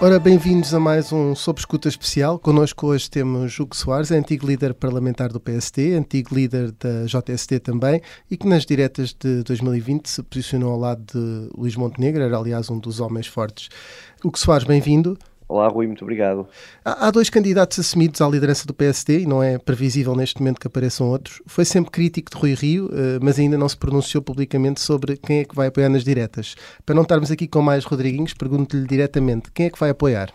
Ora, bem-vindos a mais um Sob Escuta Especial. Connosco hoje temos Hugo Soares, antigo líder parlamentar do PSD, antigo líder da JST também, e que nas diretas de 2020 se posicionou ao lado de Luís Montenegro, era aliás um dos homens fortes. Hugo Soares, bem-vindo. Olá, Rui, muito obrigado. Há dois candidatos assumidos à liderança do PSD e não é previsível neste momento que apareçam outros. Foi sempre crítico de Rui Rio, eh, mas ainda não se pronunciou publicamente sobre quem é que vai apoiar nas diretas. Para não estarmos aqui com mais Rodriguinhos, pergunto-lhe diretamente quem é que vai apoiar?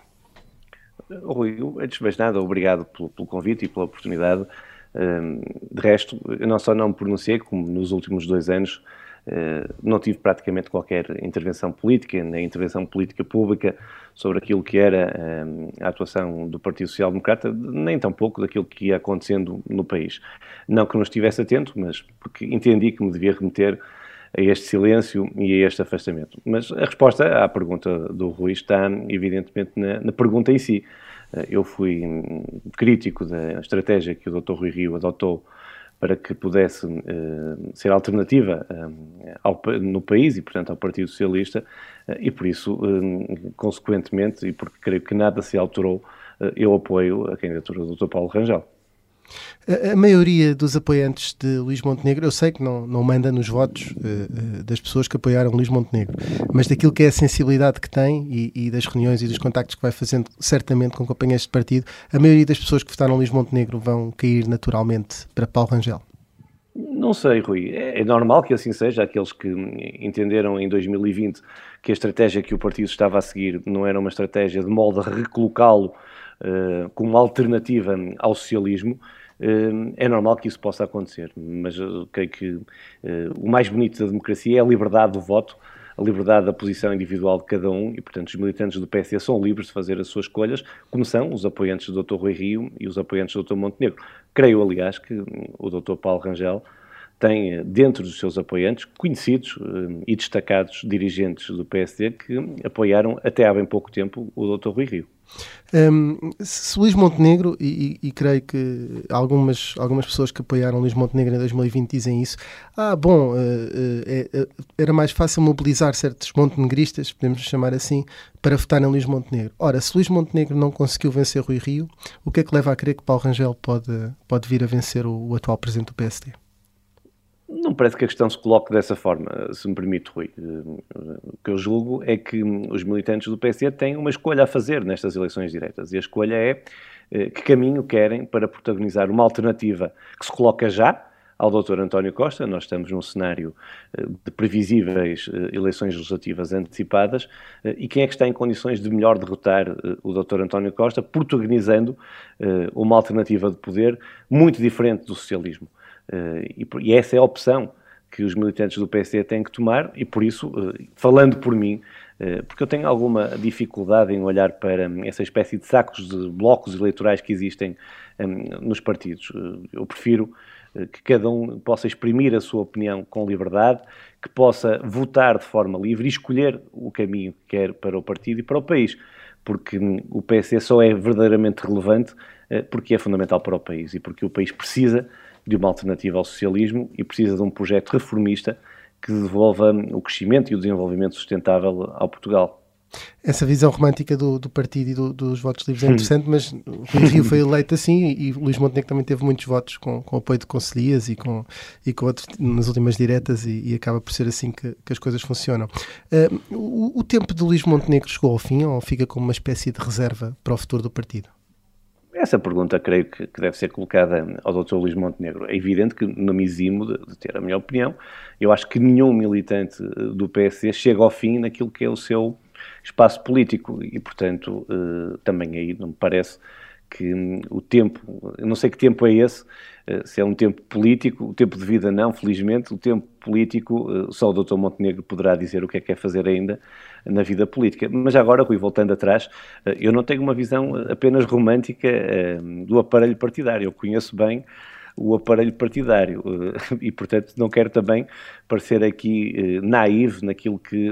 Rui, antes de mais nada, obrigado pelo, pelo convite e pela oportunidade. Ehm, de resto, eu não só não me pronunciei, como nos últimos dois anos eh, não tive praticamente qualquer intervenção política, nem intervenção política pública sobre aquilo que era eh, a atuação do Partido Social Democrata, nem tampouco daquilo que ia acontecendo no país. Não que não estivesse atento, mas porque entendi que me devia remeter a este silêncio e a este afastamento. Mas a resposta à pergunta do Rui está, evidentemente, na, na pergunta em si. Eh, eu fui hum, crítico da estratégia que o Dr. Rui Rio adotou para que pudesse uh, ser alternativa uh, ao, no país e, portanto, ao Partido Socialista, uh, e por isso, consequentemente, e porque creio que nada se alterou, eu apoio a candidatura do Dr. Paulo Rangel. A, maioria dos apoiantes de Luís Montenegro, eu sei que não, não manda nos votos uh, uh, das pessoas que apoiaram Luís Montenegro, mas daquilo que é a sensibilidade que tem e, e, das reuniões e dos contactos que vai fazendo, certamente com companheiros de partido, a maioria das pessoas que votaram Luís Montenegro vão cair naturalmente para Paulo Rangel. Não sei, Rui. É, é normal que assim seja. Aqueles que entenderam em 2020 que a estratégia que o partido estava a seguir não era uma estratégia de modo a recolocá-lo como alternativa ao socialismo, uh, é normal que isso possa acontecer. Mas eu creio que uh, o mais bonito da democracia é a liberdade do voto, a liberdade da posição individual de cada um e, portanto, os militantes do PSD são livres de fazer as suas escolhas, como são os apoiantes do Dr. Rui Rio e os apoiantes do Dr. Montenegro. Creio, aliás, que o Dr. Paulo Rangel tem dentro dos seus apoiantes conhecidos e destacados dirigentes do PSD que apoiaram até há bem pouco tempo o Dr. Rui Rio. Um, se Luís Montenegro, e, e, e, creio que algumas, algumas pessoas que apoiaram Luís Montenegro em 2020 dizem isso, ah, bom, uh, uh, uh, era mais fácil mobilizar certos montenegristas, podemos chamar assim, para votar em Luís Montenegro. Ora, se Luís Montenegro não conseguiu vencer Rui Rio, o que é que leva a crer que Paulo Rangel pode, pode vir a vencer o, o atual presidente do PSD? Não parece que a questão se coloque dessa forma, se me permite, Rui. O que eu julgo é que os militantes do PSD têm uma escolha a fazer nestas eleições diretas. E a escolha é eh, que caminho querem para protagonizar uma alternativa que se coloca já ao Dr. António Costa. Nós estamos num cenário eh, de previsíveis eh, eleições legislativas antecipadas. E quem é que está em condições de melhor derrotar o Dr. António Costa, protagonizando uma alternativa de poder muito diferente do socialismo? Eh, e, essa é a opção que os militantes do PSD têm que tomar e por isso, eh, falando por mim, eh, porque eu tenho alguma dificuldade em olhar para essa espécie de sacos de blocos eleitorais que existem nos partidos. Eu prefiro que cada um possa exprimir a sua opinião com liberdade, que possa votar de forma livre e escolher o caminho que quer para o partido e para o país, porque o PSD só é verdadeiramente relevante porque é fundamental para o país e porque o país precisa de uma alternativa ao socialismo e precisa de um projeto reformista que devolva o crescimento e o desenvolvimento sustentável ao Portugal. Essa visão romântica do, do partido e do, dos votos livres é interessante, mas Rui Rio foi eleito assim e, e Luís Montenegro também teve muitos votos com, com apoio de conselheiros e com, e com outros nas últimas diretas e, e acaba por ser assim que, que as coisas funcionam. Uh, o, o tempo de Luís Montenegro chegou ao fim ou fica como uma espécie de reserva para o futuro do partido? Essa pergunta creio que, que, deve ser colocada ao Dr. Luís Montenegro. É evidente que não me eximo de, de, ter a minha opinião. Eu acho que nenhum militante eh, do PSD chega ao fim naquilo que é o seu espaço político e, portanto, eh, também aí não me parece que hum, o tempo, eu não sei que tempo é esse, eh, se é um tempo político, o tempo de vida não, felizmente, o tempo político, eh, só o Dr. Montenegro poderá dizer o que é que quer fazer ainda na vida política. Mas agora, Rui, voltando atrás, eh, eu não tenho uma visão apenas romântica do aparelho partidário, eu conheço bem o aparelho partidário e, portanto, não quero também parecer aqui naivo naquilo que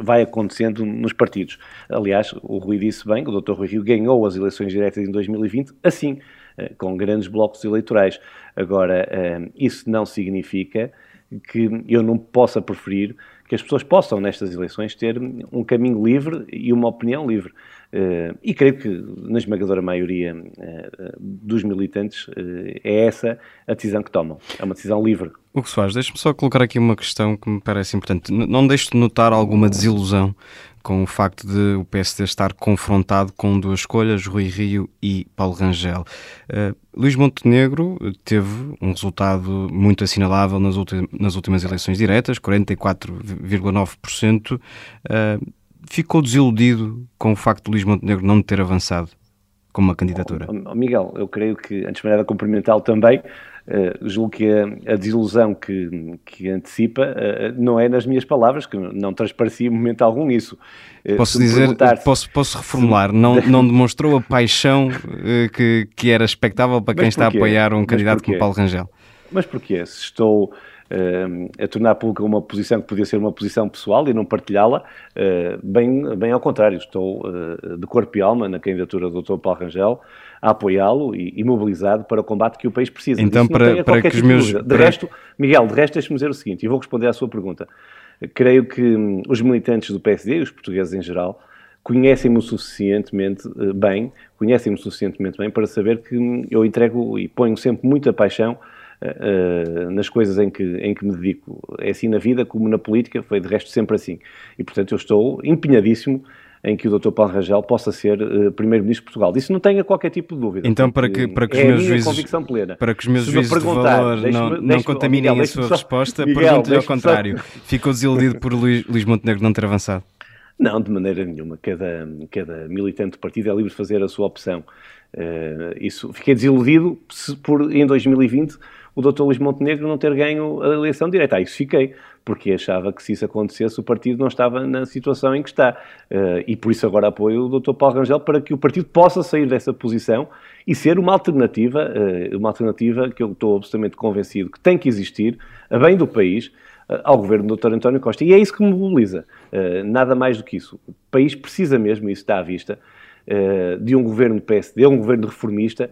vai acontecendo nos partidos. Aliás, o Rui disse bem, o Dr. Rui Rio ganhou as eleições diretas em 2020, assim, com grandes blocos eleitorais. Agora, isso não significa que eu não possa preferir que as pessoas possam, nestas eleições, ter um caminho livre e uma opinião livre. Uh, e creio que, na esmagadora maioria uh, dos militantes, é essa a decisão que tomam. É uma decisão livre. O que Soares, deixe-me só colocar aqui uma questão que me parece importante. não deixe de notar alguma desilusão com o facto de o PSD estar confrontado com duas escolhas, Rui Rio e Paulo Rangel. Uh, Luís Montenegro teve um resultado muito assinalável nas, nas últimas eleições diretas, 44,9%. Uh, ficou desiludido com o facto de Luís Montenegro não ter avançado com uma candidatura? Oh, Miguel, eu creio que, antes de mais nada, cumprimentá-lo também Uh, julgo que a, a, desilusão que, que antecipa uh, não é nas minhas palavras, que não transparecia em momento algum nisso. Uh, posso dizer, posso, posso reformular, não, não demonstrou a paixão que, que era expectável para quem está a apoiar um candidato como Paulo Rangel. Mas porquê? Se estou a tornar pública uma posição que podia ser uma posição pessoal e não partilhá-la, bem, bem ao contrário, estou de corpo e alma na candidatura do Dr. Paulo Rangel, a apoiá-lo e, e, mobilizado para o combate que o país precisa. Então, para, para que os meus... De, de resto, Miguel, de resto, deixe-me dizer o seguinte, e vou responder à sua pergunta. Creio que hum, os militantes do PSD, e os portugueses em geral, conhecem-me o suficientemente eh, bem, conhecem-me suficientemente bem para saber que hum, eu entrego e ponho sempre muita paixão uh, nas coisas em que, em que me dedico. É assim na vida como na política, foi de resto sempre assim. E, portanto, eu estou empenhadíssimo em que o Dr. Paulo Rangel possa ser uh, Primeiro-Ministro de Portugal. Isso não tenha qualquer tipo de dúvida. Então, para que, para que os é meus juízes, para que os meus juízes de valor não, não contaminem Miguel, a sua só, resposta, pergunto-lhe ao contrário. Só... Ficou desiludido por Luís, Luís Montenegro não ter avançado? Não, de maneira nenhuma. Cada, cada militante do partido é livre de fazer a sua opção. Uh, isso, fiquei desiludido por, em 2020 o Dr. Luís Montenegro não ter ganho a eleição direta. Ah, isso fiquei, porque achava que se isso acontecesse o partido não estava na situação em que está. Uh, e por isso agora apoio o Dr. Paulo Rangel para que o partido possa sair dessa posição e ser uma alternativa, uh, uma alternativa que eu estou absolutamente convencido que tem que existir, a bem do país, uh, ao governo do Dr. António Costa. E é isso que me mobiliza, nada mais do que isso. O país precisa mesmo, isso está à vista, de um governo PSD, um governo reformista,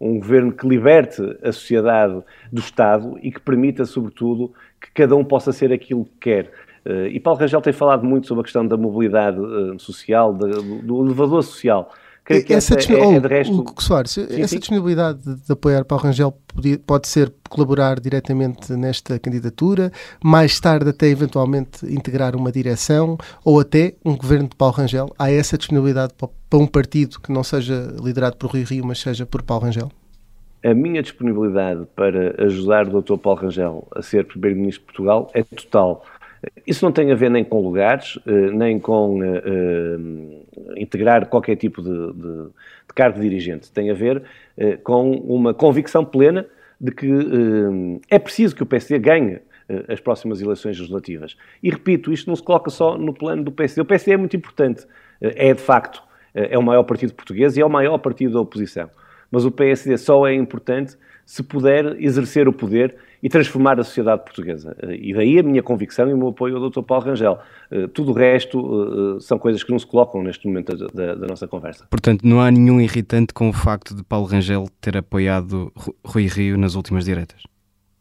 um governo que liberte a sociedade do Estado e que permita, sobretudo, que cada um possa ser aquilo que quer. Uh, e Paulo Rangel tem falado muito sobre a questão da mobilidade uh, social, do elevador social. Creio que essa, essa é, é, de resto... O, Soares, sim, essa sim. disponibilidade de, de, apoiar Paulo Rangel pode, pode ser colaborar diretamente nesta candidatura, mais tarde até eventualmente integrar uma direção ou até um governo de Paulo Rangel. Há essa disponibilidade para um partido que não seja liderado por Rui Rio, mas seja por Paulo Rangel? A minha disponibilidade para ajudar o Dr. Paulo Rangel a ser Primeiro-Ministro de Portugal é total. Isso não tem a ver nem com lugares, eh, nem com uh, uh, integrar qualquer tipo de, de, de, cargo dirigente. Tem a ver com uma convicção plena de que é preciso que o PSD ganhe as próximas eleições legislativas. E repito, isto não se coloca só no plano do PSD. O PSD é muito importante. É, de facto, é o maior partido português e é o maior partido da oposição. Mas o PSD só é importante se puder exercer o poder e transformar a sociedade portuguesa. E daí a minha convicção e o meu apoio ao Dr. Paulo Rangel. Eh, tudo o resto eh, são coisas que não se colocam neste momento da, da, nossa conversa. Portanto, não há nenhum irritante com o facto de Paulo Rangel ter apoiado Rui Rio nas últimas diretas?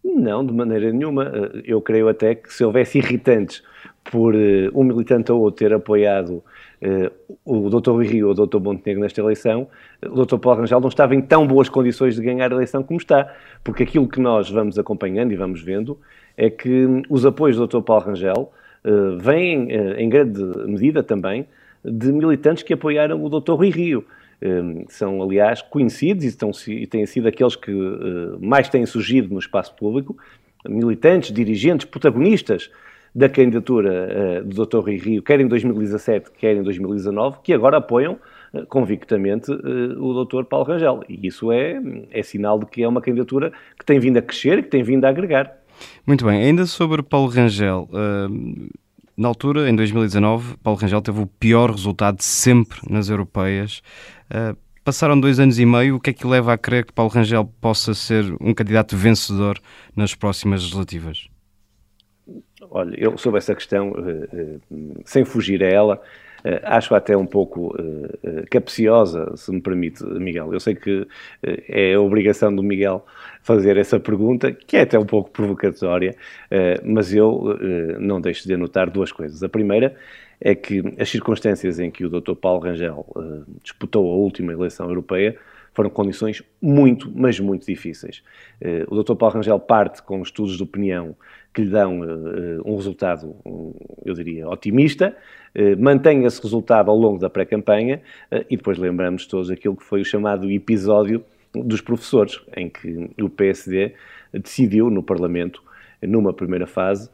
Não, de maneira nenhuma. Eh, eu creio até que se houvesse irritantes por um militante ou outro ter apoiado o Dr. Rui Rio ou o Dr. Montenegro nesta eleição, o Dr. Paulo Rangel não estava em tão boas condições de ganhar a eleição como está, porque aquilo que nós vamos acompanhando e vamos vendo é que os apoios do Dr. Paulo Rangel uh, vêm, uh, em grande medida também, de militantes que apoiaram o Dr. Rui Rio. são, aliás, conhecidos e, estão, e têm sido aqueles que mais têm surgido no espaço público, militantes, dirigentes, protagonistas da candidatura uh, do Dr. Rui Rio, quer em 2017, quer em 2019, que agora apoiam uh, convictamente uh, o Dr. Paulo Rangel. E isso é, é sinal de que é uma candidatura que tem vindo a crescer e que tem vindo a agregar. Muito bem, ainda sobre Paulo Rangel. na altura, em 2019, Paulo Rangel teve o pior resultado sempre nas europeias. Passaram dois anos e meio, o que é que leva a crer que Paulo Rangel possa ser um candidato vencedor nas próximas legislativas? Olha, eu sobre essa questão, eh, eh, sem fugir a ela, acho até um pouco capciosa, se me permite, Miguel. Eu sei que é a obrigação do Miguel fazer essa pergunta, que é até um pouco provocatória, mas eu não deixo de anotar duas coisas. A primeira é que as circunstâncias em que o Dr. Paulo Rangel disputou a última eleição europeia foram condições muito, mas muito difíceis. o Dr. Paulo Rangel parte com estudos de opinião que lhe dão uh, um resultado, um, eu diria, otimista, mantém esse resultado ao longo da pré-campanha e depois lembramos todos aquilo que foi o chamado episódio dos professores, em que o PSD decidiu no Parlamento, numa primeira fase,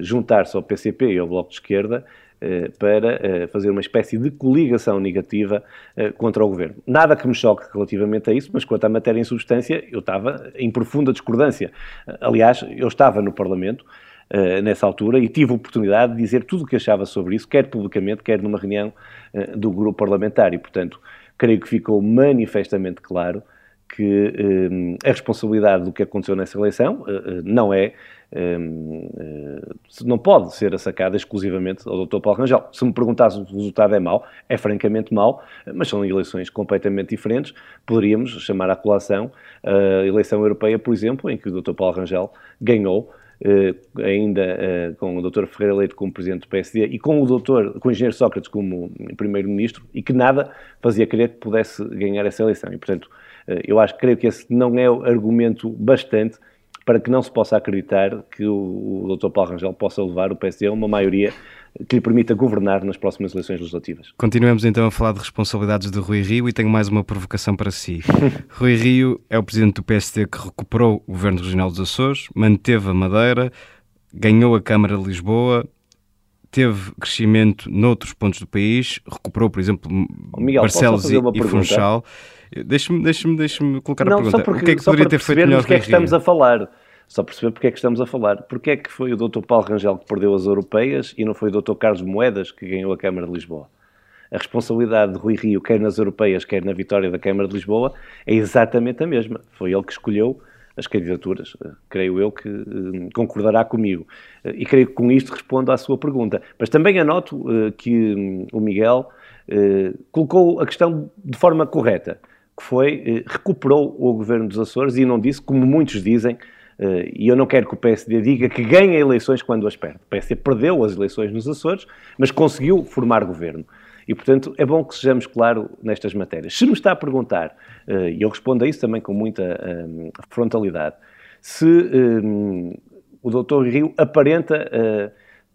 juntar-se ao PCP e ao Bloco de Esquerda eh, para eh, fazer uma espécie de coligação negativa eh, contra o governo. Nada que me choque relativamente a isso, mas quanto à matéria em substância, eu estava em profunda discordância. Aliás, eu estava no Parlamento nessa altura e tive a oportunidade de dizer tudo o que achava sobre isso, quer publicamente, quer numa reunião do grupo parlamentar. E, portanto, creio que ficou manifestamente claro que a responsabilidade do que aconteceu nessa eleição não é Hum, eh, não pode ser assacada exclusivamente ao Dr. Paulo Rangel. Se me perguntasse se o resultado é mau, é francamente mau, mas são eleições completamente diferentes. Poderíamos chamar à colação a eleição europeia, por exemplo, em que o Dr. Paulo Rangel ganhou, ainda com o Dr. Ferreira Leite como Presidente do PSD e com o Dr. com o Engenheiro Sócrates como Primeiro-Ministro e que nada fazia crer que pudesse ganhar essa eleição. E, portanto, eu acho, creio que esse não é argumento bastante para que não se possa acreditar que o, o Dr. Paulo Rangel possa levar o PSD a uma maioria que lhe permita governar nas próximas eleições legislativas. Continuamos então a falar de responsabilidades de Rui Rio e tenho mais uma provocação para si. Rui Rio é o presidente do PSD que recuperou o governo regional dos Açores, manteve a Madeira, ganhou a Câmara de Lisboa, teve crescimento noutros pontos do país, recuperou, por exemplo, Miguel, Barcelos e, e Funchal. Deixa-me deixa deixa colocar não, a pergunta. Porque, o que é que poderia ter feito melhor porque é que estamos a falar. Só perceber porque é que estamos a falar. Porque é que foi o Dr. Paulo Rangel que perdeu as europeias e não foi o Dr. Carlos Moedas que ganhou a Câmara de Lisboa? A responsabilidade de Rui Rio, quer nas europeias, quer na vitória da Câmara de Lisboa, é exatamente a mesma. Foi ele que escolheu as candidaturas. Creio eu que eh, concordará comigo. Eh, e creio que com isto respondo à sua pergunta. Mas também anoto eh, que hum, o Miguel colocou a questão de forma correta que foi, eh, recuperou o governo dos Açores e não disse, como muitos dizem, eh, e eu não quero que o PSD diga que ganha eleições quando as perde. O PSD perdeu as eleições nos Açores, mas conseguiu formar governo. E, portanto, é bom que sejamos claros nestas matérias. Se me está a perguntar, eh, e eu respondo a isso também com muita frontalidade, se o doutor Rio aparenta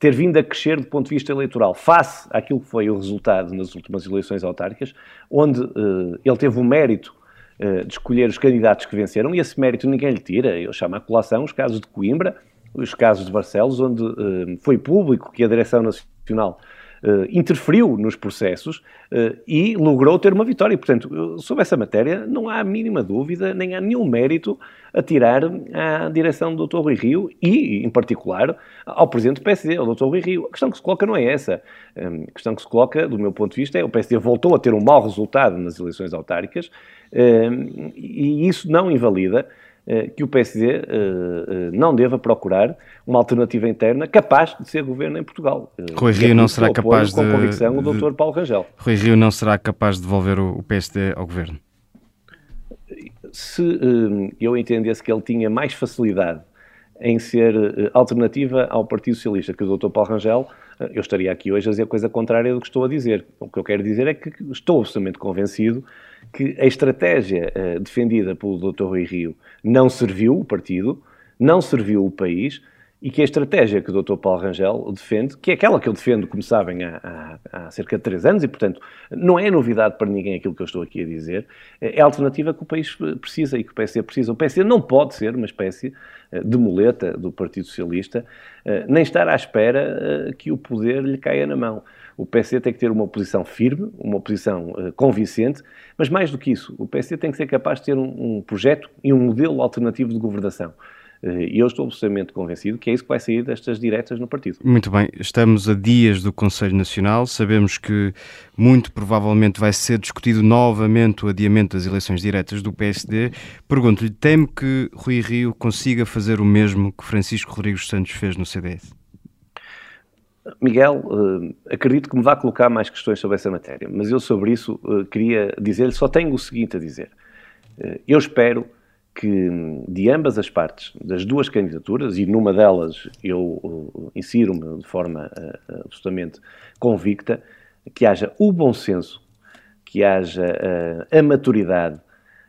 ter vindo a crescer do ponto de vista eleitoral, face àquilo que foi o resultado nas últimas eleições autárquicas, onde uh, ele teve o mérito uh, de escolher os candidatos que venceram, e esse mérito ninguém lhe tira. Eu chamo a colação os casos de Coimbra, os casos de Barcelos, onde uh, foi público que a Direção Nacional uh, interferiu nos processos uh, e logrou ter uma vitória. Portanto, sobre essa matéria não há a mínima dúvida, nem há nenhum mérito a tirar à direção do Dr. Rui Rio e, em particular, ao Presidente do PSD, ao Dr. Rui Rio. A questão que se coloca não é essa. Um, a questão que se coloca, do meu ponto de vista, é o PSD voltou a ter um mau resultado nas eleições autárquicas um, e isso não invalida eh, que o PSD eh, eh, não deva procurar uma alternativa interna capaz de ser governo em Portugal. Rui Rio não será capaz de... Com convicção, o Dr. Paulo Rangel. Rui Rio não será capaz de devolver o PSD ao governo? Se eu entendesse que ele tinha mais facilidade em ser alternativa ao Partido Socialista que o Dr. Paulo Rangel, eu estaria aqui hoje a dizer a coisa contrária do que estou a dizer. O que eu quero dizer é que estou absolutamente convencido que a estratégia uh, defendida pelo Dr. Rui Rio não serviu o partido, não serviu o país e que a estratégia que o Dr. Paulo Rangel defende, que é aquela que eu defendo, como sabem, há, há, há, cerca de três anos, e portanto não é novidade para ninguém aquilo que eu estou aqui a dizer, é a alternativa que o país precisa e que o PSD precisa. O PSD não pode ser uma espécie eh, de muleta do Partido Socialista, eh, nem estar à espera que o poder lhe caia na mão. O PSD tem que ter uma posição firme, uma posição uh, convincente, mas mais do que isso, o PSD tem que ser capaz de ter um, um projeto e um modelo alternativo de governação. Eh, e eu estou absolutamente convencido que é isso que vai sair destas diretas no partido. Muito bem, estamos a dias do Conselho Nacional, sabemos que muito provavelmente vai ser discutido novamente o adiamento das eleições diretas do PSD. Pergunto-lhe, teme que Rui Rio consiga fazer o mesmo que Francisco Rodrigues Santos fez no CDS? Miguel, acredito que me vá colocar mais questões sobre essa matéria, mas eu sobre isso queria dizer-lhe, só tenho o seguinte a dizer. Eu espero que de ambas as partes, das duas candidaturas, e numa delas eu insiro-me de forma absolutamente convicta, que haja o bom senso, que haja a maturidade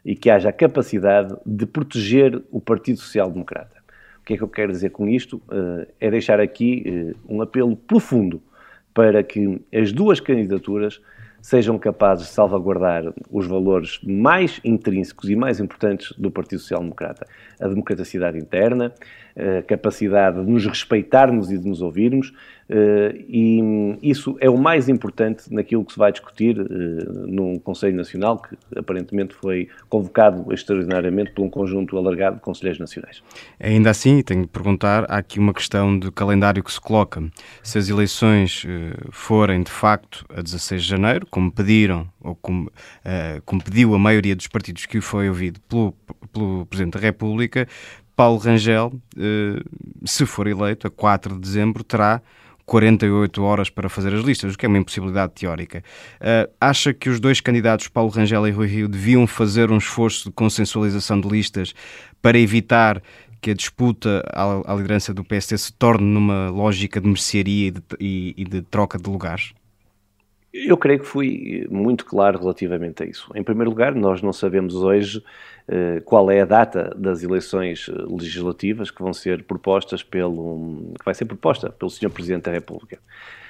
e que haja a capacidade de proteger o Partido Social Democrata. O que é que eu quero dizer com isto? Uh, é deixar aqui uh, um apelo profundo para que as duas candidaturas sejam capazes de salvaguardar os valores mais intrínsecos e mais importantes do Partido Social Democrata. A democraticidade interna, a capacidade de nos respeitarmos e de nos ouvirmos, eh, e isso é o mais importante naquilo que se vai discutir eh, num Conselho Nacional que aparentemente foi convocado extraordinariamente por um conjunto alargado de Conselheiros Nacionais. Ainda assim, tenho de perguntar, há aqui uma questão de calendário que se coloca. Se as eleições eh, forem de facto a 16 de janeiro, como pediram, ou como, como pediu a maioria dos partidos que foi ouvido pelo, pelo Presidente da República, Paulo Rangel, se for eleito a 4 de dezembro, terá 48 horas para fazer as listas, o que é uma impossibilidade teórica. Uh, acha que os dois candidatos, Paulo Rangel e Rui Rio, deviam fazer um esforço de consensualização de listas para evitar que a disputa à, à liderança do PSD se torne numa lógica de mercearia e de, e, e de troca de lugares? Eu creio que fui muito claro relativamente a isso. Em primeiro lugar, nós não sabemos hoje uh, qual é a data das eleições eh, legislativas que vão ser propostas pelo que vai ser proposta pelo Sr. Presidente da República.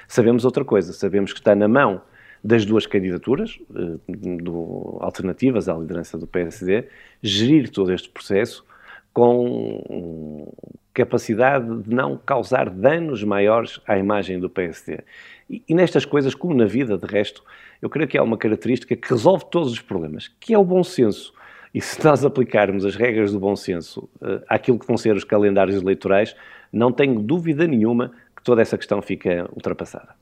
Sabemos outra coisa, sabemos que está na mão das duas candidaturas, uh, do, alternativas à liderança do PSD, gerir todo este processo com capacidade de não causar danos maiores à imagem do PSD. E, e, nestas coisas, como na vida, de resto, eu creio que há uma característica que resolve todos os problemas, que é o bom senso. E se nós aplicarmos as regras do bom senso uh, àquilo que vão ser os calendários eleitorais, não tenho dúvida nenhuma que toda essa questão fica ultrapassada.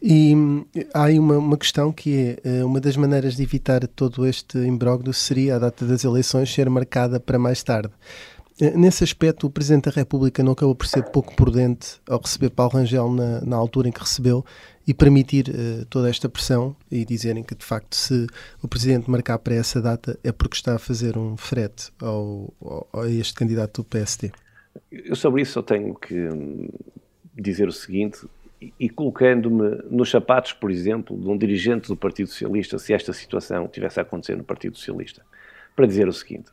E hum, há aí uma, uma, questão que é, eh, uma das maneiras de evitar todo este imbróglio seria a data das eleições ser marcada para mais tarde. Eh, nesse aspecto, o Presidente da República não acabou por ser pouco prudente ao receber Paulo Rangel na, na altura em que recebeu e permitir uh, toda esta pressão e dizerem que, de facto, se o Presidente marcar para essa data é porque está a fazer um frete ao, ao, a este candidato do PSD. Eu sobre isso só tenho que hum, dizer o seguinte, e, colocando-me nos sapatos, por exemplo, de um dirigente do Partido Socialista, se esta situação tivesse a acontecer no Partido Socialista, para dizer o seguinte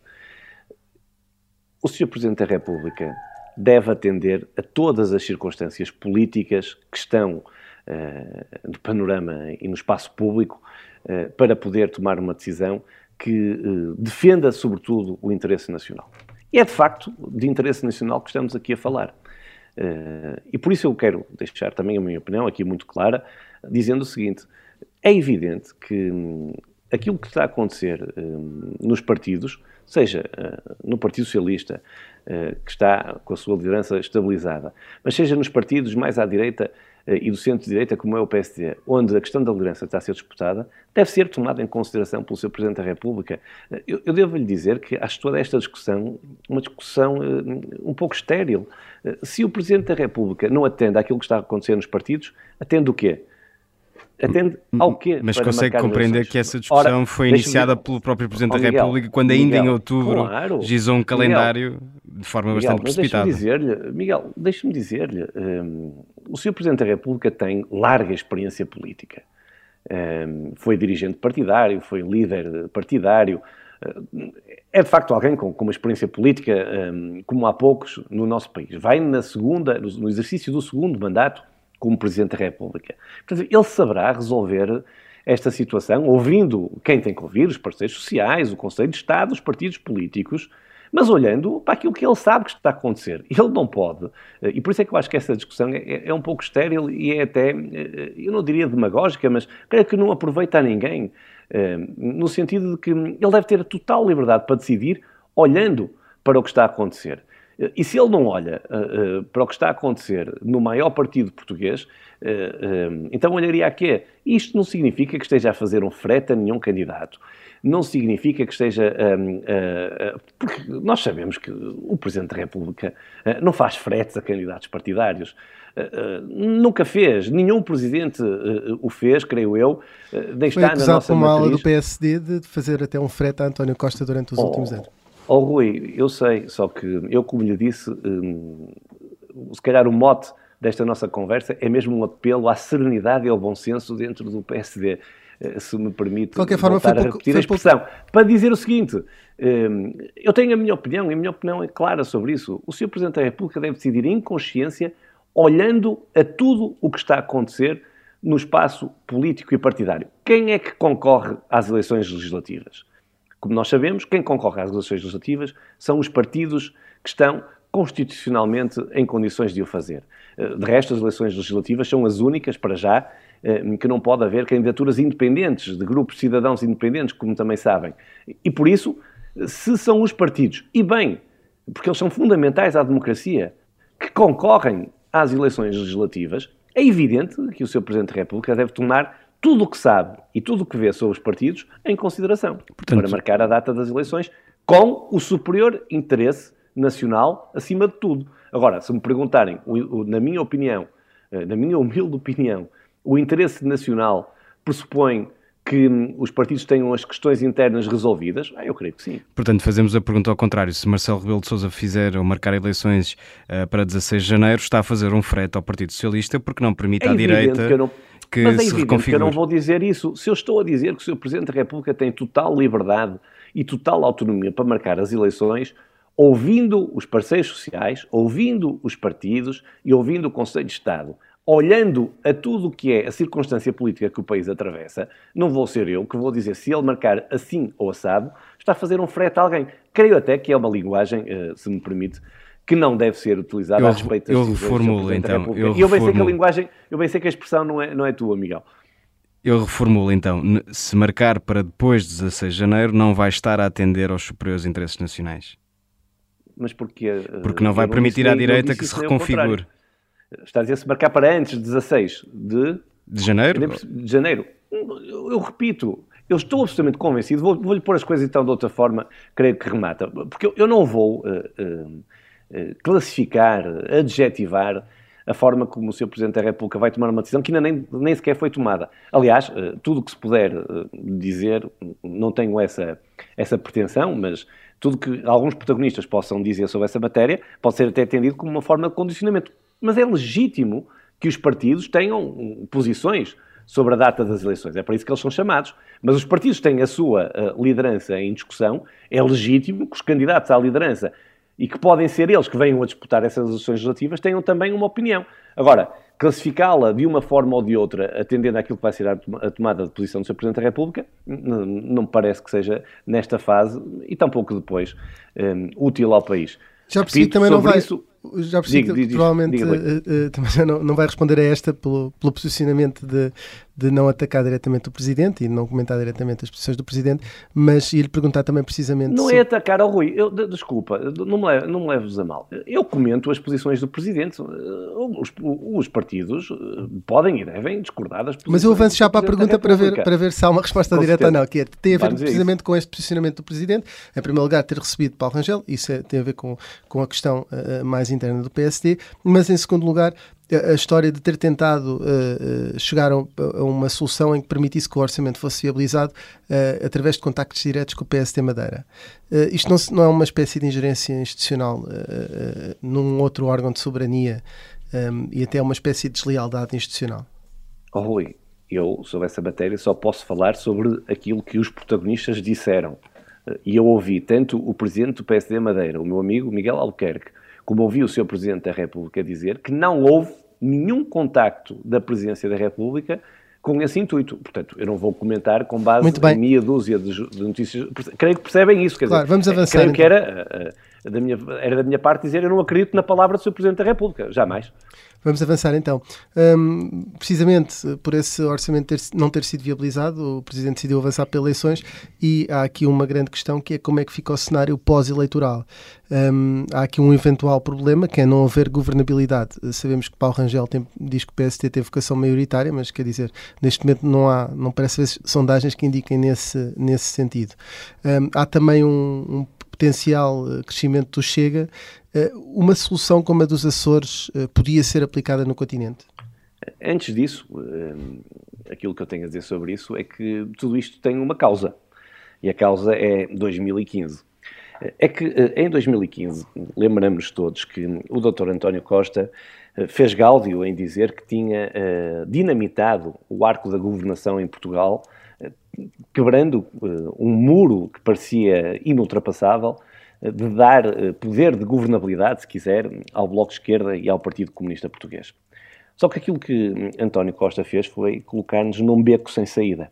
o Sr. Presidente da República deve atender a todas as circunstâncias políticas que estão uh, no panorama e no espaço público uh, para poder tomar uma decisão que uh, defenda, sobretudo, o interesse nacional. E é, de facto, de interesse nacional que estamos aqui a falar. e por isso eu quero deixar também a minha opinião aqui muito clara, dizendo o seguinte: é evidente que um, aquilo que está a acontecer um, nos partidos seja uh, no Partido Socialista, uh, que está com a sua liderança estabilizada, mas seja nos partidos mais à direita uh, e do centro-direita, como é o PSD, onde a questão da liderança está a ser disputada, deve ser tomada em consideração pelo seu Presidente da República. eu, eu devo-lhe dizer que acho toda esta discussão uma discussão um pouco estéril. se o Presidente da República não atende àquilo que está a acontecer nos partidos, atende o quê? Atende ao quê? Mas consegue compreender que essa discussão Ora, foi iniciada pelo próprio Presidente oh, da República quando ainda Miguel, em outubro claro, gizou um calendário Miguel, de forma Miguel, bastante precipitada. Dizer-lhe, Miguel, deixe-me dizer-lhe, um, o Sr. Presidente da República tem larga experiência política. Um, foi dirigente partidário, foi líder partidário, é de facto alguém com, com uma experiência política um, como há poucos no nosso país. Vai na segunda, no exercício do segundo mandato como Presidente da República. Portanto, ele saberá resolver esta situação, ouvindo quem tem que ouvir, os parceiros sociais, o Conselho de Estado, os partidos políticos, mas olhando para aquilo que ele sabe que está a acontecer. Ele não pode. E por isso é que eu acho que essa discussão é, é um pouco estéril e é até, eu não diria demagógica, mas creio que não aproveita a ninguém, eh, no sentido de que ele deve ter a total liberdade para decidir olhando para o que está a acontecer. E se ele não olha uh, uh, para o que está a acontecer no maior partido português, uh, então olharia a quê? Isto não significa que esteja a fazer um frete a nenhum candidato. Não significa que esteja. porque nós sabemos que o Presidente da República não faz fretes a candidatos partidários. Nunca fez, nenhum presidente o fez, creio eu, uh, de estar na nossa por uma matriz. ala do PSD de fazer até um frete a António Costa durante os oh, últimos anos. Oh Rui, eu sei, só que eu como lhe disse, um, se calhar o mote desta nossa conversa é mesmo um apelo à serenidade e ao bom senso dentro do PSD se me permite de qualquer forma, voltar a repetir a expressão, pouco... para dizer o seguinte, eu tenho a minha opinião, e a minha opinião é clara sobre isso. O Sr. Presidente da República deve decidir em consciência olhando a tudo o que está a acontecer no espaço político e partidário. Quem é que concorre às eleições legislativas? Como nós sabemos, quem concorre às eleições legislativas são os partidos que estão constitucionalmente em condições de o fazer. Eh, de resto, as eleições legislativas são as únicas, para já, eh, que não pode haver candidaturas independentes, de grupos de cidadãos independentes, como também sabem. E por isso, se são os partidos, e bem, porque eles são fundamentais à democracia, que concorrem às eleições legislativas, é evidente que o Sr. Presidente da República deve tomar tudo o que sabe e tudo o que vê sobre os partidos em consideração Portanto, para marcar a data das eleições com o superior interesse nacional acima de tudo. Agora, se me perguntarem, na minha opinião, eh, na minha humilde opinião, o interesse nacional pressupõe que hum, os partidos tenham as questões internas resolvidas? Ah, eu creio que sim. Portanto, fazemos a pergunta ao contrário. Se Marcelo Rebelo de Sousa fizer ou marcar eleições uh, para 16 de janeiro, está a fazer um frete ao Partido Socialista porque não permite é à direita não... que Mas é se evidente que eu não vou dizer isso. Se eu estou a dizer que o Sr. Presidente da República tem total liberdade e total autonomia para marcar as eleições, ouvindo os parceiros sociais, ouvindo os partidos e ouvindo o Conselho de Estado, olhando a tudo o que é a circunstância política que o país atravessa, não vou ser eu que vou dizer se ele marcar assim ou assado, está a fazer um frete a alguém. Creio até que é uma linguagem, eh, se me permite, que não deve ser utilizada eu, a respeito das Eu reformulo então. Eu, eu bem sei que a linguagem, eu bem sei que a expressão não é, não é tua, Miguel. Eu reformulo então. Se marcar para depois de 16 de janeiro, não vai estar a atender aos superiores interesses nacionais. Mas porquê? Porque não vai permitir à direita que se reconfigure. Está a dizer se marcar para antes de 16 de, de janeiro? De janeiro. Eu, eu repito, eu estou absolutamente convencido, vou-lhe vou pôr as coisas então de outra forma, creio que remata, porque eu, eu não vou uh, uh, classificar, adjetivar a forma como o Sr. Presidente da República vai tomar uma decisão que ainda nem, nem sequer foi tomada. Aliás, tudo o que se puder dizer, não tenho essa, essa pretensão, mas tudo que alguns protagonistas possam dizer sobre essa matéria pode ser até atendido como uma forma de condicionamento. Mas é legítimo que os partidos tenham posições sobre a data das eleições. É para isso que eles são chamados. Mas os partidos têm a sua liderança em discussão. É legítimo que os candidatos à liderança, e que podem ser eles que venham a disputar essas eleições legislativas, tenham também uma opinião. Agora, classificá-la de uma forma ou de outra, atendendo àquilo que vai ser a tomada de posição do Sr. Presidente da República, não, me parece que seja nesta fase, e tampouco depois, um, útil ao país. Já percebi que também não vai... Isso, já percebi que provavelmente uh, uh, também não, não vai responder a esta pelo, pelo posicionamento de, de não atacar diretamente o Presidente e não comentar diretamente as posições do Presidente, mas ia-lhe perguntar também precisamente... Não é atacar ao Rui, eu, desculpa, não me, leve, não me leves a mal. Eu comento as posições do Presidente. Os, os partidos podem e devem discordar das posições Mas eu avanço já para a pergunta para ver, para ver se há uma resposta direta ou não, que é, tem a ver precisamente isso. com este posicionamento do Presidente. Em primeiro lugar, ter recebido Paulo Rangel, isso é, tem a ver com, com a questão uh, mais interna do PSD, mas em segundo lugar, a história de ter tentado uh, chegar a, uma solução em que permitisse que o orçamento fosse viabilizado uh, através de contactos diretos com o PSD Madeira. Uh, isto não, não, é uma espécie de ingerência institucional num outro órgão de soberania um, e até uma espécie de deslealdade institucional? Oh, Rui, eu sobre essa matéria só posso falar sobre aquilo que os protagonistas disseram. E eu ouvi tanto o presidente do PSD Madeira, o meu amigo Miguel Albuquerque, como ouvi o Sr. Presidente da República dizer, que não houve nenhum contacto da Presidência da República com esse intuito. Portanto, eu não vou comentar com base em meia dúzia de, de, notícias. Creio que percebem isso. Quer claro, dizer, vamos avançar. Creio então. que era, eh, eh, da minha, era da minha parte dizer eu não acredito na palavra do Sr. Presidente da República. Jamais. Vamos avançar então. Um, precisamente por esse orçamento ter, não ter sido viabilizado, o Presidente decidiu avançar para eleições e há aqui uma grande questão que é como é que fica o cenário pós-eleitoral. Um, há aqui um eventual problema que é não haver governabilidade. Sabemos que Paulo Rangel tem, diz que o PST tem vocação maioritária, mas quer dizer, neste momento não há, não parece haver sondagens que indiquem nesse, nesse sentido. Um, há também um, um potencial crescimento do Chega, uma solução como a dos Açores podia ser aplicada no continente? Antes disso, aquilo que eu tenho a dizer sobre isso é que tudo isto tem uma causa. E a causa é 2015. É que em 2015, lembramos todos que o Dr. António Costa fez gáudio em dizer que tinha dinamitado o arco da governação em Portugal, quebrando um muro que parecia inultrapassável, de dar poder de governabilidade, se quiser, ao Bloco de Esquerda e ao Partido Comunista Português. Só que aquilo que António Costa fez foi colocar-nos num beco sem saída.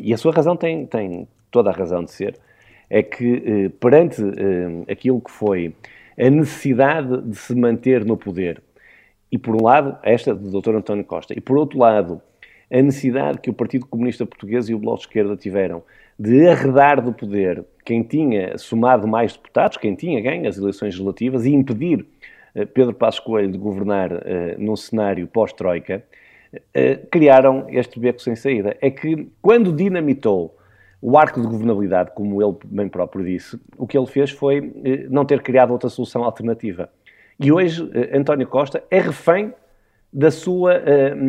E a sua razão tem, tem toda a razão de ser. É que perante aquilo que foi a necessidade de se manter no poder, e por um lado, esta do Dr. António Costa, e por outro lado, a necessidade que o Partido Comunista Português e o Bloco de Esquerda tiveram de arredar do poder quem tinha somado mais deputados, quem tinha ganho as eleições legislativas e impedir eh, Pedro Passos Coelho de governar uh, num cenário pós-Troika, uh, criaram este beco sem saída. É que quando dinamitou o arco de governabilidade, como ele bem próprio disse, o que ele fez foi uh, não ter criado outra solução alternativa. E hoje António Costa é refém da sua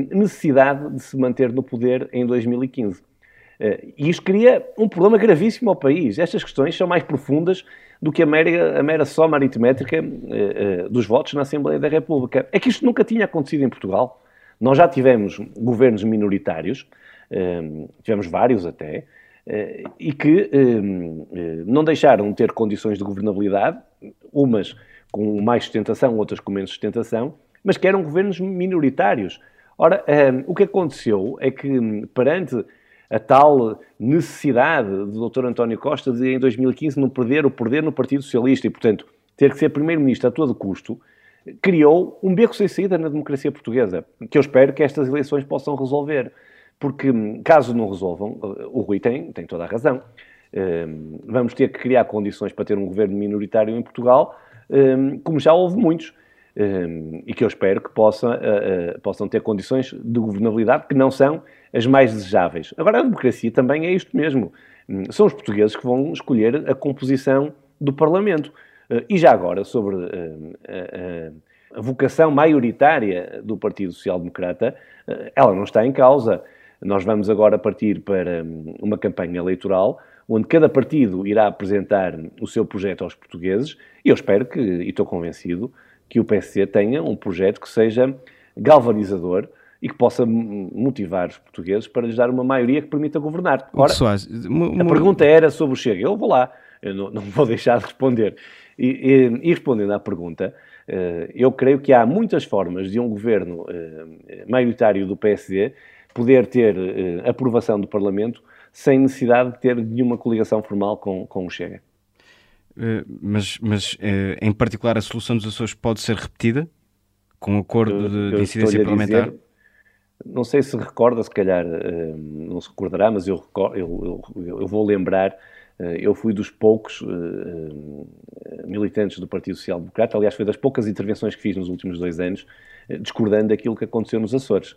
necessidade de se manter no poder em 2015. E isto cria um problema gravíssimo ao país. Estas questões são mais profundas do que a mera, a mera soma aritmétrica uh, uh, dos votos na Assembleia da República. É que isto nunca tinha acontecido em Portugal. Nós já tivemos governos minoritários, uh, tivemos vários até, e que não deixaram de ter condições de governabilidade, umas com mais sustentação, outras com menos sustentação, mas que eram governos minoritários. Ora, o que aconteceu é que, perante a tal necessidade do Dr. António Costa de, em 2015, não perder o poder no Partido Socialista e, portanto, ter que ser Primeiro-Ministro a todo custo, criou um beco sem saída na democracia portuguesa, que eu espero que estas eleições possam resolver. Porque, caso não resolvam, o Rui tem, tem toda a razão. Hum, vamos ter que criar condições para ter um governo minoritário em Portugal, hum, como já houve muitos. E que eu espero que possa, uh, uh, possam ter condições de governabilidade que não são as mais desejáveis. Agora, a democracia também é isto mesmo. Um, são os portugueses que vão escolher a composição do Parlamento. Uh, e já agora, sobre a, a vocação maioritária do Partido Social Democrata, ela não está em causa. Nós vamos agora partir para hum, uma campanha eleitoral onde cada partido irá apresentar o seu projeto aos portugueses e eu espero que, e estou convencido, que o PSD tenha um projeto que seja galvanizador e que possa motivar os portugueses para lhes dar uma maioria que permita governar. Ora, Soares, a pergunta era sobre o Chega. Eu vou lá, eu não, não vou deixar de responder. E, e, e, respondendo à pergunta, eh, eu creio que há muitas formas de um governo eh, maioritário do PSD poder ter eh, aprovação do Parlamento sem necessidade de ter nenhuma coligação formal com, com o Chega. Eh, mas, mas uh, em particular a solução dos Açores pode ser repetida com acordo de, de incidência parlamentar? Dizer, não sei se recorda, se calhar uh, não se recordará, mas eu, eu, eu, eu vou lembrar, eu fui dos poucos militantes do Partido Social Democrata, aliás foi das poucas intervenções que fiz nos últimos dois anos, discordando daquilo que aconteceu nos Açores.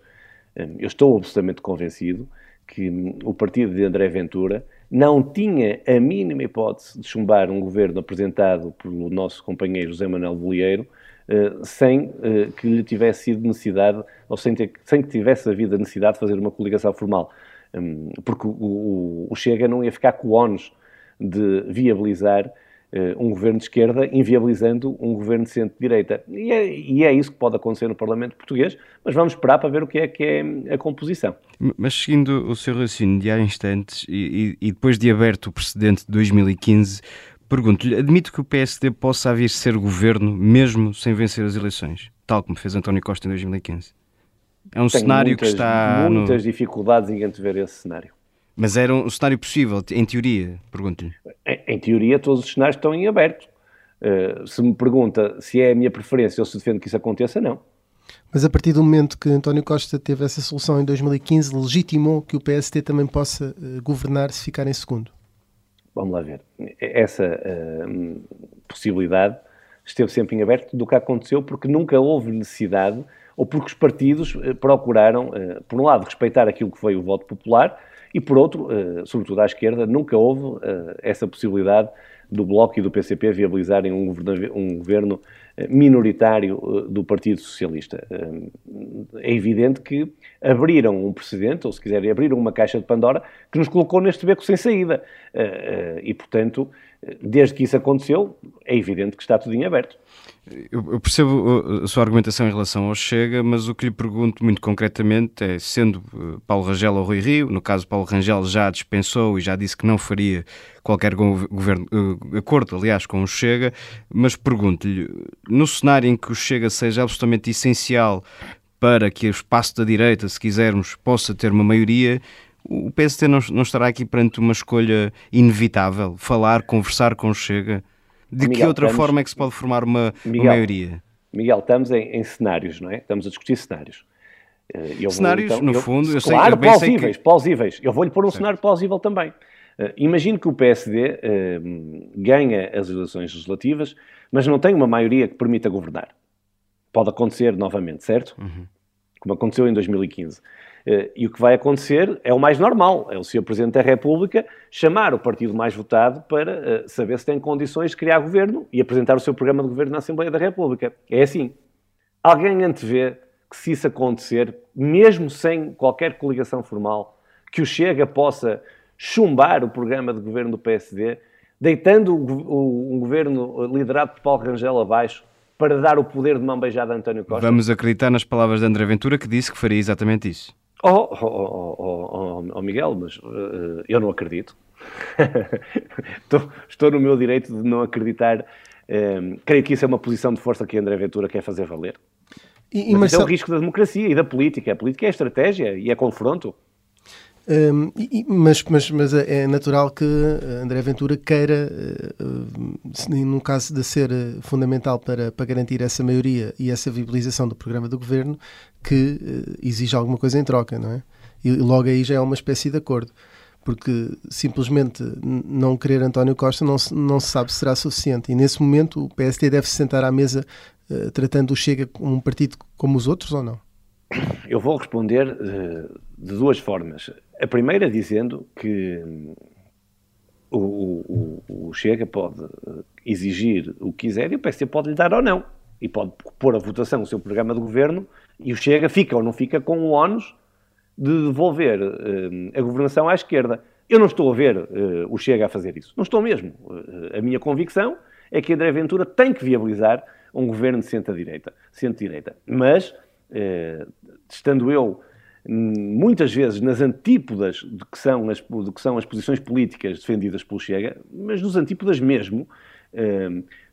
eu estou absolutamente convencido que o partido de André Ventura não tinha a mínima hipótese de chumbar um governo apresentado pelo nosso companheiro José Manuel Bolieiro eh, sem eh, que lhe tivesse sido necessidade, ou sem, ter, sem que tivesse havido a necessidade de fazer uma coligação formal. Hum, porque o, o Chega não ia ficar com o ónus de viabilizar um governo de esquerda inviabilizando um governo de centro-direita. E, é, e é isso que pode acontecer no Parlamento Português, mas vamos esperar para ver o que é que é a composição. Mas seguindo o seu raciocínio de há instantes e, e, depois de aberto o precedente de 2015, pergunto-lhe, admito que o PSD possa vir ser governo mesmo sem vencer as eleições, tal como fez António Costa em 2015? É um Tenho cenário muitas, que está... Muitas no... dificuldades em antever esse cenário. Mas era um cenário possível, em teoria, pergunto-lhe. Em, em, teoria, todos os cenários estão em aberto. Uh, se me pergunta se é a minha preferência ou se defendo que isso aconteça, não. Mas a partir do momento que António Costa teve essa solução em 2015, legitimou que o PST também possa uh, governar se ficar em segundo? Vamos lá ver. Essa uh, possibilidade esteve sempre em aberto do que aconteceu porque nunca houve necessidade ou porque os partidos procuraram, por um lado, respeitar aquilo que foi o voto popular e por outro, uh, sobretudo à esquerda, nunca houve uh, essa possibilidade do Bloco e do PCP viabilizarem um governo, um governo minoritário do Partido Socialista. É evidente que abriram um precedente, ou se quiserem, abriram uma caixa de Pandora que nos colocou neste beco sem saída. E, portanto, desde que isso aconteceu, é evidente que está tudo em aberto. Eu percebo a sua argumentação em relação ao Chega, mas o que lhe pergunto muito concretamente é, sendo eh, Paulo Rangel ou Rui Rio, no caso Paulo Rangel já dispensou e já disse que não faria qualquer governo, uh, acordo, aliás, com o Chega, mas pergunto-lhe, no cenário em que o Chega seja absolutamente essencial para que o espaço da direita, se quisermos, possa ter uma maioria, o PST não, não estará aqui perante uma escolha inevitável? Falar, conversar com o Chega? De Miguel, que outra estamos... forma é que se pode formar uma, Miguel, uma maioria? Miguel, estamos em, em, cenários, não é? Estamos a discutir cenários. Eh, eu cenários, vou, então, no eu, fundo, eu claro, sei, eu plausíveis, que... plausíveis. Eu vou-lhe pôr um certo. cenário plausível também. Uh, imagino que o PSD uh, ganha as eleições legislativas, mas não tem uma maioria que permita governar. Pode acontecer novamente, certo? Uhum. Como aconteceu em 2015. Eh, e o que vai acontecer é o mais normal, é o Sr. Presidente da República chamar o partido mais votado para eh, saber se tem condições de criar governo e apresentar o seu programa de governo na Assembleia da República. É assim. Alguém antevê que se isso acontecer, mesmo sem qualquer coligação formal, que o Chega possa chumbar o programa de governo do PSD, deitando um governo liderado por Paulo Rangel abaixo, para dar o poder de mão beijada a António Costa? Vamos acreditar nas palavras de André Ventura, que disse que faria exatamente isso. Oh, oh, oh, oh Miguel, mas uh, eu não acredito. estou, estou, no meu direito de não acreditar. Um, creio que isso é uma posição de força que André Ventura quer fazer valer. E, e Marcelo... é o risco da democracia e da política. A política é estratégia e é confronto. Um, e, mas, mas, mas é natural que André Ventura queira, uh, no caso de ser fundamental para, para garantir essa maioria e essa viabilização do programa do governo, que uh, exija alguma coisa em troca, não é? E logo aí já é uma espécie de acordo. Porque simplesmente não querer António Costa não se, não se sabe se será suficiente. E nesse momento o PSD deve se sentar à mesa uh, tratando o Chega como um partido como os outros ou não? Eu vou responder de duas formas. A primeira dizendo que o, o, o, Chega pode uh, exigir o que quiser e o PSD pode lhe dar ou não. E pode pôr a votação o seu programa de governo e o Chega fica ou não fica com o ónus de devolver uh, a governação à esquerda. Eu não estou a ver uh, o Chega a fazer isso. Não estou mesmo. Uh, a minha convicção é que André Ventura tem que viabilizar um governo de centro-direita. Centro-direita. Mas, estando eu muitas vezes nas antípodas de que, são as, de que são as posições políticas defendidas pelo Chega, mas nos antípodas mesmo,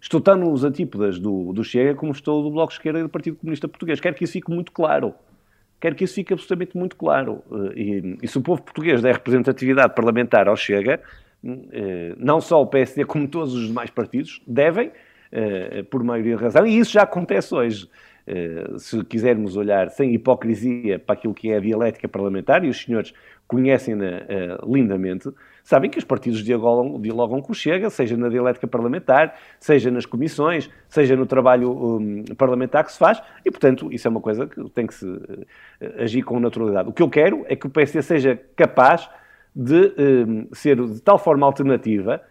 estou tão nos antípodas do, do Chega como estou do Bloco Esquerda e do Partido Comunista Português. Quero que isso fique muito claro. Quero que isso fique absolutamente muito claro. Eh, e, e se o povo português der representatividade parlamentar ao Chega, eh, não só o PSD como todos os demais partidos, devem, eh, por maioria de razão, e isso já acontece hoje. Se quisermos olhar sem hipocrisia para aquilo que é a dialética parlamentar, e os senhores conhecem-na lindamente, sabem que os partidos dialogam, dialogam com o Chega, seja na dialética parlamentar, seja nas comissões, seja no trabalho um, parlamentar que se faz, e, portanto, isso é uma coisa que tem que se uh, agir com naturalidade. O que eu quero é que o PSD seja capaz de um, ser de tal forma alternativa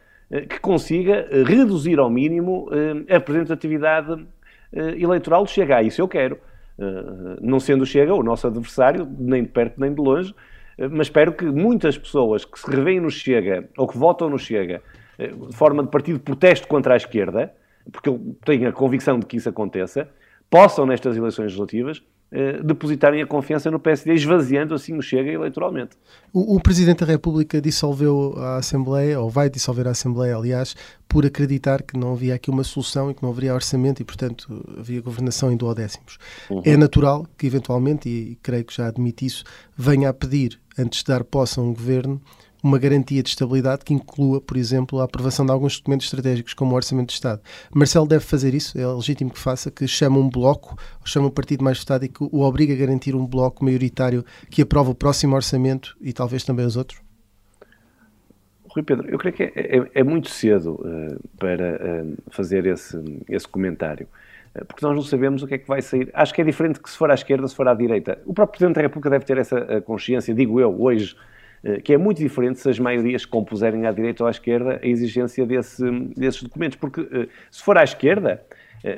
que consiga reduzir ao mínimo hum, a representatividade eleitoral do Chega. Ah, isso eu quero. não sendo o Chega o nosso adversário, nem de perto nem de longe, mas espero que muitas pessoas que se revêem no Chega ou que votam no Chega eh, de forma de partido de protesto contra a esquerda, porque eu tenho a convicção de que isso aconteça, possam nestas eleições legislativas eh, depositarem a confiança no PSD, esvaziando assim o Chega eleitoralmente. O, o, Presidente da República dissolveu a Assembleia, ou vai dissolver a Assembleia, aliás, por acreditar que não havia aqui uma solução e que não haveria orçamento e, portanto, havia governação em duodécimos. Uhum. É natural que, eventualmente, e creio que já admite isso, venha a pedir, antes de dar posse a um governo, uma garantia de estabilidade que inclua, por exemplo, a aprovação de alguns documentos estratégicos, como o Orçamento de Estado. Marcelo deve fazer isso, é legítimo que faça, que chama um bloco, chama um partido mais votado e que o obriga a garantir um bloco maioritário que aprova o próximo orçamento e talvez também os outros? Rui Pedro, eu creio que é, é, é muito cedo uh, para uh, fazer esse, esse comentário, uh, porque nós não sabemos o que é que vai sair. Acho que é diferente que se for à esquerda, se for à direita. O próprio Presidente da República deve ter essa consciência, digo eu, hoje, que é muito diferente se as maiorias compuserem à direita ou à esquerda a exigência desse, desses documentos. Porque se for à esquerda,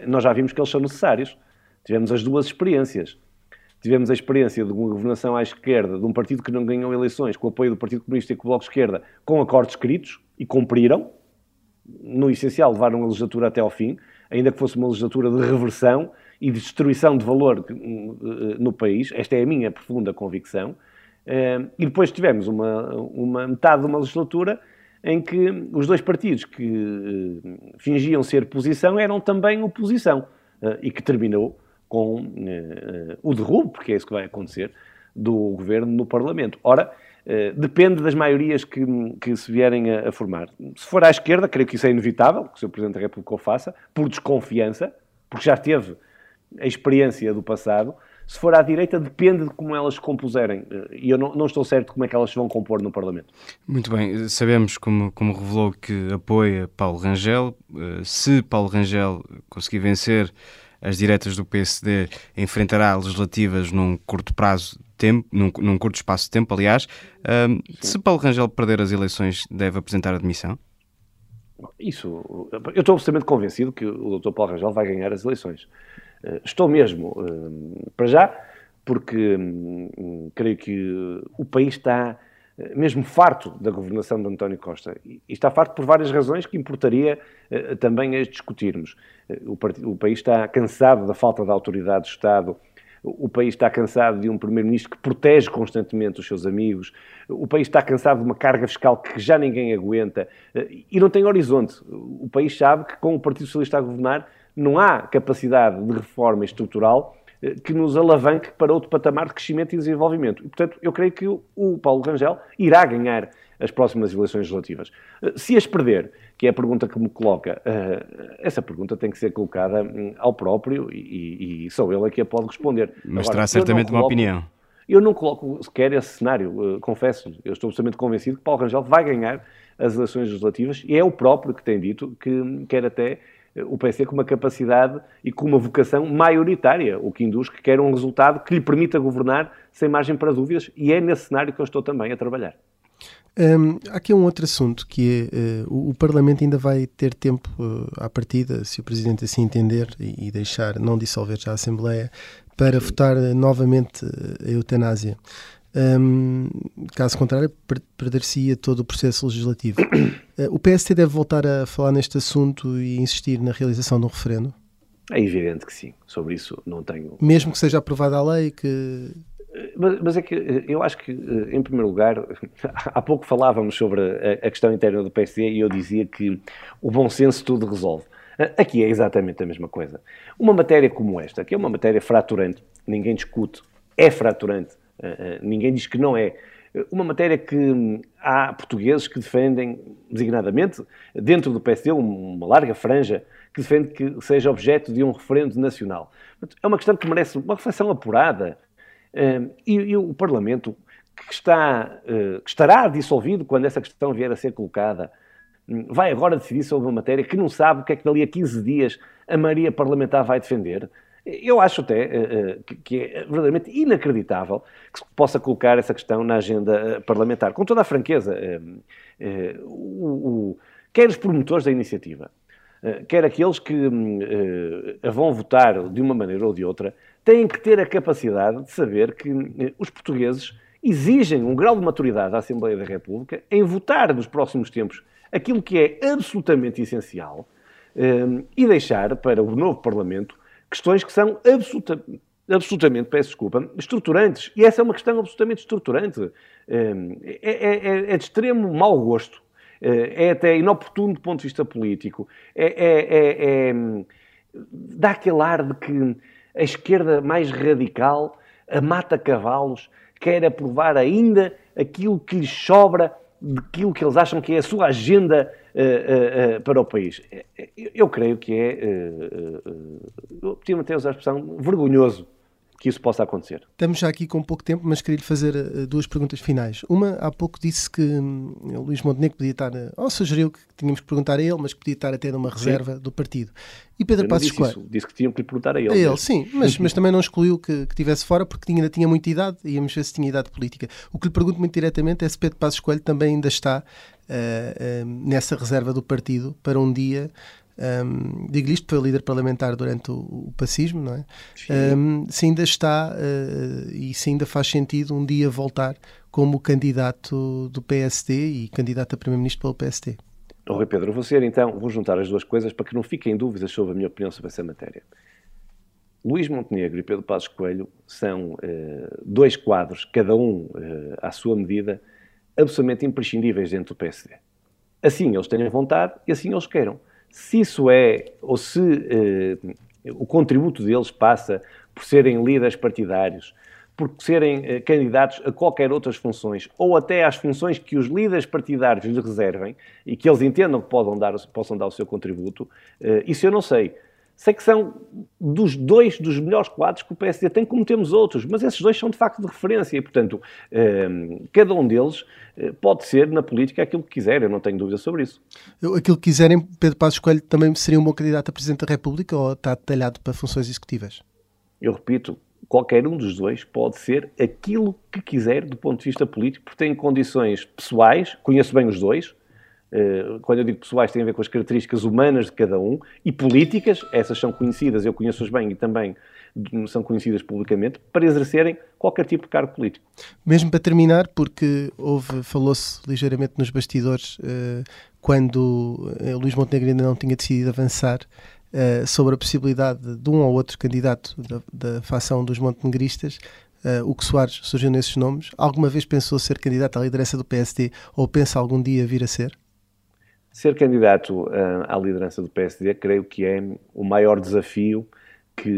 nós já vimos que eles são necessários. Tivemos as duas experiências. Tivemos a experiência de uma governação à esquerda, de um partido que não ganhou eleições, com o apoio do Partido Comunista e com o Bloco de Esquerda, com acordos escritos, e cumpriram. No essencial, levaram a legislatura até ao fim, ainda que fosse uma legislatura de reversão e de destruição de valor eh, no país. Esta é a minha profunda convicção. Eh, e depois tivemos uma, uma metade de uma legislatura em que os dois partidos que eh, fingiam ser posição eram também oposição e que terminou com uh, o derrubo, porque é isso que vai acontecer, do governo no Parlamento. Ora, depende das maiorias que, que se vierem a, a, formar. Se for à esquerda, creio que isso é inevitável, que o Sr. Presidente da República o faça, por desconfiança, porque já teve a experiência do passado. Se for à direita, depende de como elas se compuserem. E eu não, não, estou certo como é que elas se vão compor no Parlamento. Muito bem. Sabemos, como, como revelou, que apoia Paulo Rangel. Se Paulo Rangel conseguir vencer as diretas do PSD enfrentará legislativas num curto prazo de tempo, num, num curto espaço de tempo, aliás. Um, se Paulo Rangel perder as eleições, deve apresentar admissão? Isso, eu estou absolutamente convencido que o Dr. Paulo Rangel vai ganhar as eleições. Eh, estou mesmo, para já, porque hum, creio que o país está eh, mesmo farto da governação de António Costa. E está farto por várias razões que importaria eh, também as discutirmos. Eh, o, país está cansado da falta de autoridade do Estado, o país está cansado de um primeiro-ministro que protege constantemente os seus amigos, o país está cansado de uma carga fiscal que já ninguém aguenta e não tem horizonte. O país sabe que com o Partido Socialista a governar não há capacidade de reforma estrutural eh, que nos alavanque para outro patamar de crescimento e desenvolvimento. E, portanto, eu creio que o Paulo Rangel irá ganhar as próximas eleições legislativas. Eh, se as perder, que é a pergunta que me coloca, eh, essa pergunta tem que ser colocada hum, ao próprio e, e só ele é que a pode responder. Mas Agora, terá certamente coloco, uma opinião. Eu não coloco sequer esse cenário, confesso. Eu estou absolutamente convencido que Paulo Rangel vai ganhar as eleições legislativas e é o próprio que tem dito que quer até o PC com uma capacidade e com uma vocação maioritária, o que induz que quer um resultado que lhe permita governar sem margem para dúvidas, e é nesse cenário que eu estou também a trabalhar. Um, há aqui um outro assunto que é uh, o, o, Parlamento ainda vai ter tempo uh, à partida, se o Presidente assim entender e, e deixar não dissolver já a Assembleia, para votar novamente a eutanásia. Um, caso contrário, per perder-se-ia todo o processo legislativo. Uh, o PST deve voltar a falar neste assunto e insistir na realização de um referendo? É evidente que sim. Sobre isso não tenho. Mesmo que seja aprovada a lei, que. Eh, mas, mas, é que eh, eu acho que, em primeiro lugar, há pouco falávamos sobre a, a questão interna do PSD e eu dizia que o bom senso tudo resolve. Aqui é exatamente a mesma coisa. Uma matéria como esta, que é uma matéria fraturante, ninguém discute, é fraturante, eh, eh, ninguém diz que não é. Uma matéria que há portugueses que defendem, designadamente, dentro do PSD, uma larga franja, que defende que seja objeto de um referendo nacional. É uma questão que merece uma reflexão apurada. Eh, e, e o Parlamento, que, está, que estará dissolvido quando essa questão vier a ser colocada, hum, vai agora decidir sobre uma matéria que não sabe o que é que dali a 15 dias a Maria Parlamentar vai defender. Eu acho até uh, que é verdadeiramente inacreditável que se possa colocar essa questão na agenda parlamentar. Com toda a franqueza, uh, o, o, quer os promotores da iniciativa, quer aqueles que a vão votar de uma maneira ou de outra, têm que ter a capacidade de saber que os portugueses exigem um grau de maturidade da Assembleia da República em votar nos próximos tempos aquilo que é absolutamente essencial e deixar para o novo Parlamento questões que são absoluta, absolutamente, peço desculpa, estruturantes. E essa é uma questão absolutamente estruturante. Hum, é, é, é, é de extremo mau gosto. É até inoportuno do ponto de vista político. É, é, é, é, dá aquele ar de que a esquerda mais radical, a mata cavalos, quer aprovar ainda aquilo que lhes sobra daquilo que eles acham que é a sua agenda uh, uh, para o país. Eu creio que é, uh, uh, até usar a expressão, vergonhoso que isso possa acontecer. Estamos já aqui com pouco tempo, mas queria-lhe fazer uh, duas perguntas finais. Uma, há pouco disse que um, Luís Montenegro podia estar, uh, ou sugeriu que tínhamos que perguntar a ele, mas que podia estar até numa reserva sim. do partido. E Pedro Passos Coelho... Disse que tinham que lhe perguntar a ele. A ele, sim, mas, mas também não excluiu que, que tivesse fora porque ainda tinha muita idade e íamos ver se tinha idade política. O que lhe pergunto muito diretamente é se Pedro Passos Coelho também ainda está uh, nessa reserva do partido para um dia um, digo-lhe isto, foi líder parlamentar durante o, o pacismo, não é? Um, se ainda está uh, e se ainda faz sentido um dia voltar como candidato do PSD e candidato a Primeiro-Ministro pelo PSD. Oh, Rui Pedro, vou ser então, vou juntar as duas coisas para que não fiquem dúvidas sobre a minha opinião sobre essa matéria. Luís Montenegro e Pedro Passos Coelho são uh, dois quadros, cada um uh, à sua medida, absolutamente imprescindíveis dentro do PSD. Assim eles tenham vontade e assim eles queiram. Se isso é, ou se uh, o contributo deles passa por serem líderes partidários, por serem uh, candidatos a qualquer outras funções, ou até às funções que os líderes partidários lhes reservem e que eles entendam que possam dar, possam dar o seu contributo, uh, isso eu não sei. Sei que são dos dois dos melhores quadros que o PSD tem, como temos outros, mas esses dois são de facto de referência e, portanto, ehm, cada um deles eh, pode ser na política aquilo que quiser, eu não tenho dúvida sobre isso. Aquilo que quiserem, Pedro Passos Coelho também seria um bom candidato a Presidente da República ou está detalhado para funções executivas? Eu repito, qualquer um dos dois pode ser aquilo que quiser do ponto de vista político, porque tem condições pessoais, conheço bem os dois, quando eu digo pessoais, tem a ver com as características humanas de cada um e políticas, essas são conhecidas, eu conheço-as bem e também são conhecidas publicamente, para exercerem qualquer tipo de cargo político. Mesmo para terminar, porque houve, falou-se ligeiramente nos bastidores, uh, quando uh, Luís Montenegro ainda não tinha decidido avançar, sobre a possibilidade de um ou outro candidato da, da facção dos montenegristas, uh, o que Soares surgiu nesses nomes. Alguma vez pensou ser candidato à liderança do PSD ou pensa algum dia vir a ser? Ser candidato uh, à liderança do PSD creio que é o maior desafio que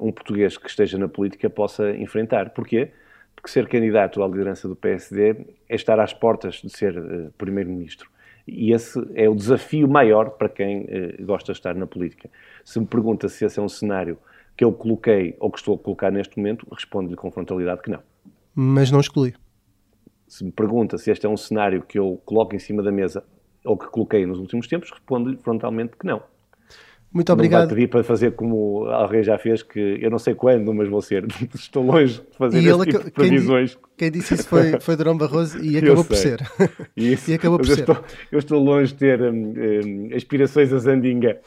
um português que esteja na política possa enfrentar. Porquê? Porque ser candidato à liderança do PSD é estar às portas de ser uh, primeiro-ministro. E esse é o desafio maior para quem uh, gosta de estar na política. Se me pergunta se esse é um cenário que eu coloquei ou que estou a colocar neste momento, respondo-lhe com frontalidade que não. Mas não exclui. Se me pergunta se este é um cenário que eu coloco em cima da mesa ou que coloquei nos últimos tempos, respondo-lhe frontalmente que não. Muito obrigado. Não vai pedir para fazer como a Rei já fez, que eu não sei quando, mas vou ser. Estou longe de fazer e esse tipo de previsões. Quem, quem, disse isso foi, foi Durão Barroso e acabou por ser. Isso. e acabou por eu ser. Estou, eu estou longe de ter um, um, aspirações a Zandinga.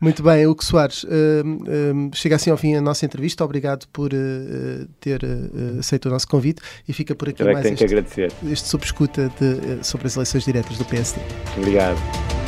Muito bem, Hugo Soares, um, chega assim ao fim a nossa entrevista. Obrigado por uh, ter uh, aceito o nosso convite e fica por aqui é mais este, este subescuta de, sobre as eleições diretas do PSD. Obrigado.